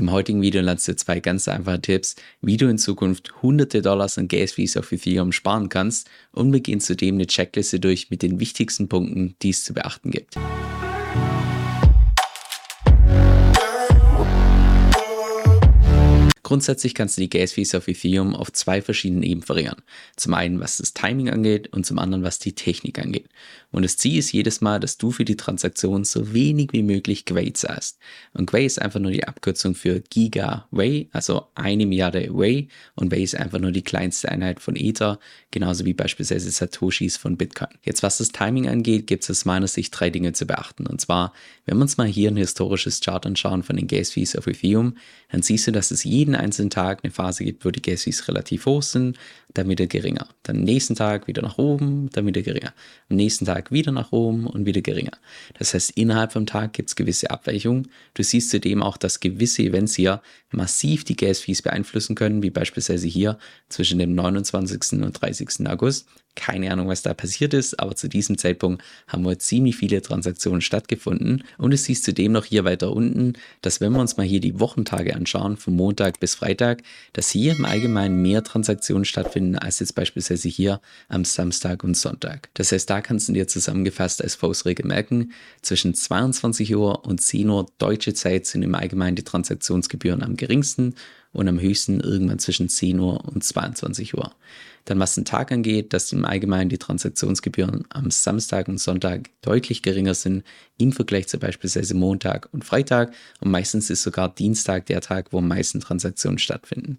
Im heutigen Video lernst du zwei ganz einfache Tipps, wie du in Zukunft hunderte Dollars an Gas Fees auf Ethereum sparen kannst und wir gehen zudem eine Checkliste durch mit den wichtigsten Punkten, die es zu beachten gibt. Grundsätzlich kannst du die Gas Fees auf Ethereum auf zwei verschiedenen Ebenen variieren. Zum einen, was das Timing angeht und zum anderen, was die Technik angeht. Und das Ziel ist jedes Mal, dass du für die Transaktion so wenig wie möglich Gwei zahlst. Und Gwei ist einfach nur die Abkürzung für Giga Wei, also eine Milliarde Wei. Und Wei ist einfach nur die kleinste Einheit von Ether, genauso wie beispielsweise Satoshis von Bitcoin. Jetzt, was das Timing angeht, gibt es aus meiner Sicht drei Dinge zu beachten. Und zwar, wenn wir uns mal hier ein historisches Chart anschauen von den Gas Fees auf Ethereum, dann siehst du, dass es jeden einzelnen Tag eine Phase gibt, wo die Gas Fees relativ hoch sind, dann wieder geringer. Dann nächsten Tag wieder nach oben, dann wieder geringer. Am nächsten Tag wieder nach oben und wieder geringer. Das heißt, innerhalb vom Tag gibt es gewisse Abweichungen. Du siehst zudem auch, dass gewisse Events hier massiv die Gas Fees beeinflussen können, wie beispielsweise hier zwischen dem 29. und 30. August. Keine Ahnung, was da passiert ist, aber zu diesem Zeitpunkt haben wohl ziemlich viele Transaktionen stattgefunden. Und es siehst zudem noch hier weiter unten, dass wenn wir uns mal hier die Wochentage anschauen, von Montag bis Freitag, dass hier im Allgemeinen mehr Transaktionen stattfinden als jetzt beispielsweise hier am Samstag und Sonntag. Das heißt, da kannst du dir zusammengefasst als Faustregel merken, zwischen 22 Uhr und 10 Uhr deutsche Zeit sind im Allgemeinen die Transaktionsgebühren am geringsten und am höchsten irgendwann zwischen 10 Uhr und 22 Uhr. Dann was den Tag angeht, dass im Allgemeinen die Transaktionsgebühren am Samstag und Sonntag deutlich geringer sind im Vergleich zu beispielsweise Montag und Freitag und meistens ist sogar Dienstag der Tag, wo am meisten Transaktionen stattfinden.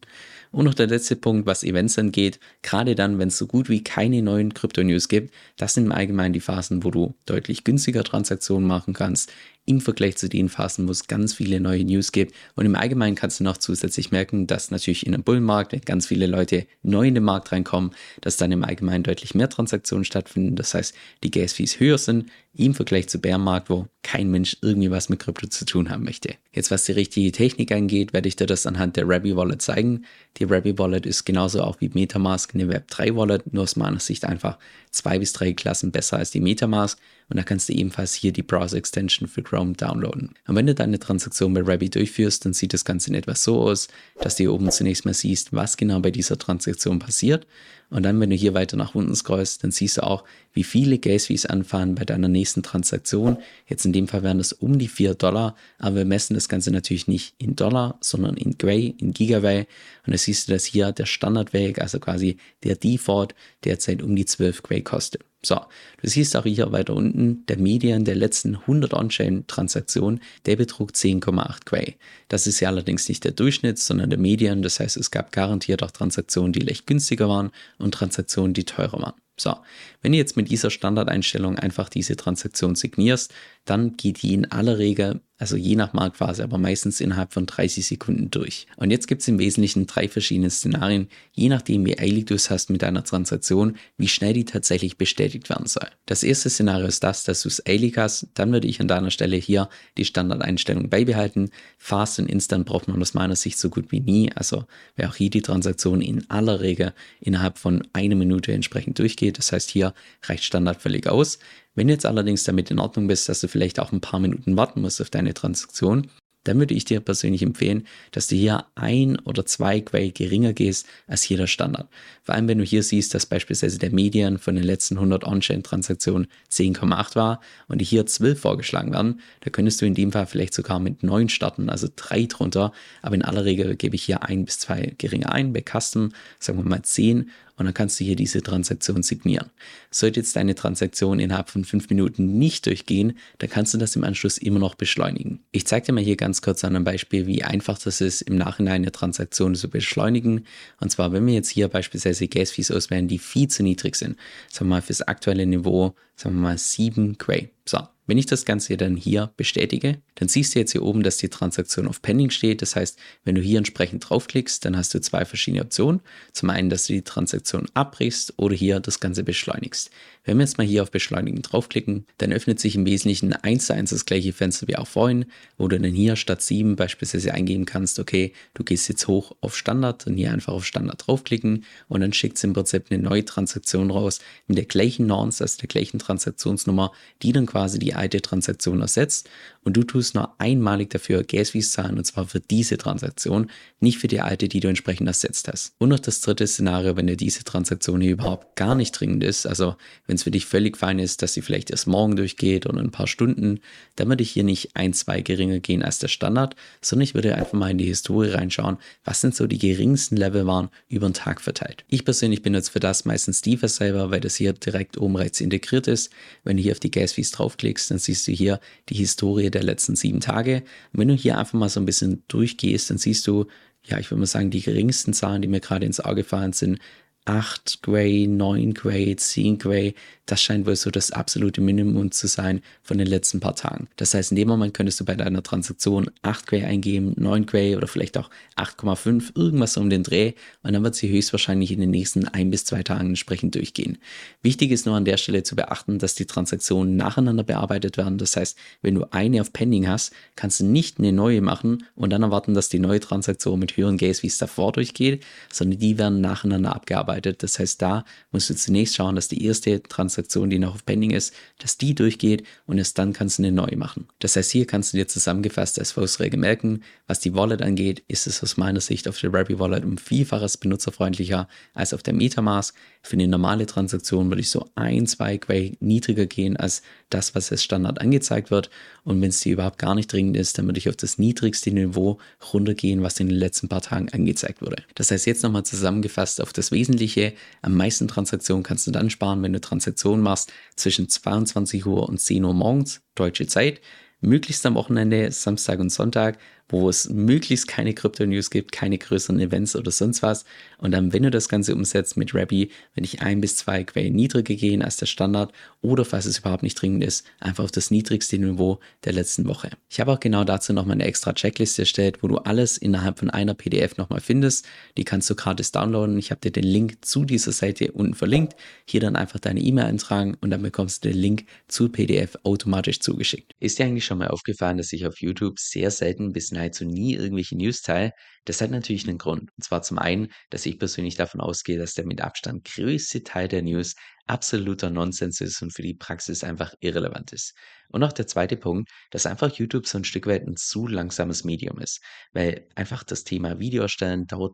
Und noch der letzte Punkt, was Events angeht, gerade dann, wenn es so gut wie keine neuen Krypto-News gibt, das sind im Allgemeinen die Phasen, wo du deutlich günstiger Transaktionen machen kannst, im Vergleich zu den Phasen, wo es ganz viele neue News gibt. Und im Allgemeinen kannst du noch zusätzlich merken, dass natürlich in einem Bullenmarkt, wenn ganz viele Leute neu in den Markt reinkommen, dass dann im Allgemeinen deutlich mehr Transaktionen stattfinden. Das heißt, die Gas-Fees höher sind im Vergleich zu Bärmarkt, wo kein Mensch irgendwie was mit Krypto zu tun haben möchte. Jetzt, was die richtige Technik angeht, werde ich dir das anhand der Rabby Wallet zeigen. Die Rabby Wallet ist genauso auch wie Metamask eine Web3 Wallet, nur aus meiner Sicht einfach zwei bis drei Klassen besser als die Metamask. Und da kannst du ebenfalls hier die Browser Extension für Chrome downloaden. Und wenn du deine Transaktion bei Rabby durchführst, dann sieht das Ganze in etwa so aus, dass du hier oben zunächst mal siehst, was genau bei dieser Transaktion passiert. Und dann, wenn du hier weiter nach unten scrollst, dann siehst du auch, wie viele Gas Fees anfahren bei deiner nächsten Transaktion. Jetzt in dem Fall wären das um die 4 Dollar, aber wir messen das Ganze natürlich nicht in Dollar, sondern in Gray, in Gigaway. Und da siehst du, dass hier der Standardweg, also quasi der Default, derzeit um die 12 Gray kostet. So, du siehst auch hier weiter unten, der Median der letzten 100 On-Chain-Transaktionen, der betrug 10,8 Quay. Das ist ja allerdings nicht der Durchschnitt, sondern der Median. Das heißt, es gab garantiert auch Transaktionen, die leicht günstiger waren und Transaktionen, die teurer waren. So, wenn du jetzt mit dieser Standardeinstellung einfach diese Transaktion signierst, dann geht die in aller Regel, also je nach Marktphase, aber meistens innerhalb von 30 Sekunden durch. Und jetzt gibt es im Wesentlichen drei verschiedene Szenarien, je nachdem wie eilig du es hast mit deiner Transaktion, wie schnell die tatsächlich bestätigt werden soll. Das erste Szenario ist das, dass du es eilig hast, dann würde ich an deiner Stelle hier die Standardeinstellung beibehalten. Fast und Instant braucht man aus meiner Sicht so gut wie nie, also wäre auch hier die Transaktion in aller Regel innerhalb von einer Minute entsprechend durchgeht. Das heißt, hier reicht Standard völlig aus. Wenn du jetzt allerdings damit in Ordnung bist, dass du vielleicht auch ein paar Minuten warten musst auf deine Transaktion, dann würde ich dir persönlich empfehlen, dass du hier ein oder zwei Quell geringer gehst als hier der Standard. Vor allem, wenn du hier siehst, dass beispielsweise der Median von den letzten 100 On-Chain-Transaktionen 10,8 war und die hier 12 vorgeschlagen werden, da könntest du in dem Fall vielleicht sogar mit 9 starten, also 3 drunter. Aber in aller Regel gebe ich hier ein bis zwei geringer ein, bei Custom sagen wir mal 10 und dann kannst du hier diese Transaktion signieren. Sollte jetzt deine Transaktion innerhalb von fünf Minuten nicht durchgehen, dann kannst du das im Anschluss immer noch beschleunigen. Ich zeige dir mal hier ganz kurz an einem Beispiel, wie einfach das ist, im Nachhinein eine Transaktion zu beschleunigen. Und zwar, wenn wir jetzt hier beispielsweise Gas-Fees auswählen, die viel zu niedrig sind, sagen wir mal fürs aktuelle Niveau, sagen wir mal 7 Gray. So, wenn ich das Ganze dann hier bestätige, dann siehst du jetzt hier oben, dass die Transaktion auf Pending steht. Das heißt, wenn du hier entsprechend draufklickst, dann hast du zwei verschiedene Optionen. Zum einen, dass du die Transaktion abbrichst oder hier das Ganze beschleunigst. Wenn wir jetzt mal hier auf Beschleunigen draufklicken, dann öffnet sich im Wesentlichen eins zu eins das gleiche Fenster wie auch vorhin, wo du dann hier statt 7 beispielsweise eingeben kannst, okay, du gehst jetzt hoch auf Standard und hier einfach auf Standard draufklicken und dann schickt es im Prinzip eine neue Transaktion raus mit der gleichen Nonce, also der gleichen Transaktionsnummer, die dann quasi die alte Transaktion ersetzt und du tust nur einmalig dafür Gas-Fees zahlen und zwar für diese Transaktion, nicht für die alte, die du entsprechend ersetzt hast. Und noch das dritte Szenario, wenn dir diese Transaktion hier überhaupt gar nicht dringend ist, also wenn es für dich völlig fein ist, dass sie vielleicht erst morgen durchgeht oder ein paar Stunden, dann würde ich hier nicht ein, zwei geringer gehen als der Standard, sondern ich würde einfach mal in die Historie reinschauen, was denn so die geringsten Level waren über den Tag verteilt. Ich persönlich benutze für das meistens Diva selber, weil das hier direkt oben rechts integriert ist. Wenn du hier auf die Gas Fees draufklickst, dann siehst du hier die Historie der letzten sieben Tage. Und wenn du hier einfach mal so ein bisschen durchgehst, dann siehst du, ja, ich würde mal sagen, die geringsten Zahlen, die mir gerade ins Auge fallen, sind 8 Gray, 9 Gray, 10 Gray, das scheint wohl so das absolute Minimum zu sein von den letzten paar Tagen. Das heißt, in dem Moment könntest du bei deiner Transaktion 8 Gray eingeben, 9 Gray oder vielleicht auch 8,5, irgendwas um den Dreh und dann wird sie höchstwahrscheinlich in den nächsten ein bis zwei Tagen entsprechend durchgehen. Wichtig ist nur an der Stelle zu beachten, dass die Transaktionen nacheinander bearbeitet werden. Das heißt, wenn du eine auf Pending hast, kannst du nicht eine neue machen und dann erwarten, dass die neue Transaktion mit höheren Gas wie es davor durchgeht, sondern die werden nacheinander abgearbeitet arbeitet. Das heißt, da musst du zunächst schauen, dass die erste Transaktion, die noch auf Pending ist, dass die durchgeht und erst dann kannst du eine neue machen. Das heißt, hier kannst du dir zusammengefasst als Faustregel merken, was die Wallet angeht, ist es aus meiner Sicht auf der Rappi Wallet um Vielfaches benutzerfreundlicher als auf der Metamask. Für eine normale Transaktion würde ich so ein, zwei Quay niedriger gehen als das, was als Standard angezeigt wird. Und wenn es dir überhaupt gar nicht dringend ist, dann würde ich auf das niedrigste Niveau runtergehen, was in den letzten paar Tagen angezeigt wurde. Das heißt, jetzt nochmal zusammengefasst auf das Wesentliche Wesentliche. Am meisten Transaktionen kannst du dann sparen, wenn du Transaktionen machst zwischen 22 Uhr und 10 Uhr morgens, deutsche Zeit. Möglichst am Wochenende, Samstag und Sonntag, wo es möglichst keine Krypto-News gibt, keine größeren Events oder sonst was. Und dann, wenn du das Ganze umsetzt mit Rabbi, wenn ich ein bis zwei Quellen niedriger gehen als der Standard oder falls es überhaupt nicht dringend ist, einfach auf das niedrigste Niveau der letzten Woche. Ich habe auch genau dazu nochmal eine extra Checkliste erstellt, wo du alles innerhalb von einer PDF nochmal findest. Die kannst du gratis downloaden. Ich habe dir den Link zu dieser Seite unten verlinkt. Hier dann einfach deine E-Mail eintragen und dann bekommst du den Link zu PDF automatisch zugeschickt. Ist dir eigentlich schon mal aufgefallen, dass ich auf YouTube sehr selten bis nahezu nie irgendwelche News teile. Das hat natürlich einen Grund. Und zwar zum einen, dass ich persönlich davon ausgehe, dass der mit Abstand größte Teil der News absoluter Nonsens ist und für die Praxis einfach irrelevant ist. Und auch der zweite Punkt, dass einfach YouTube so ein Stück weit ein zu langsames Medium ist, weil einfach das Thema Video erstellen dauert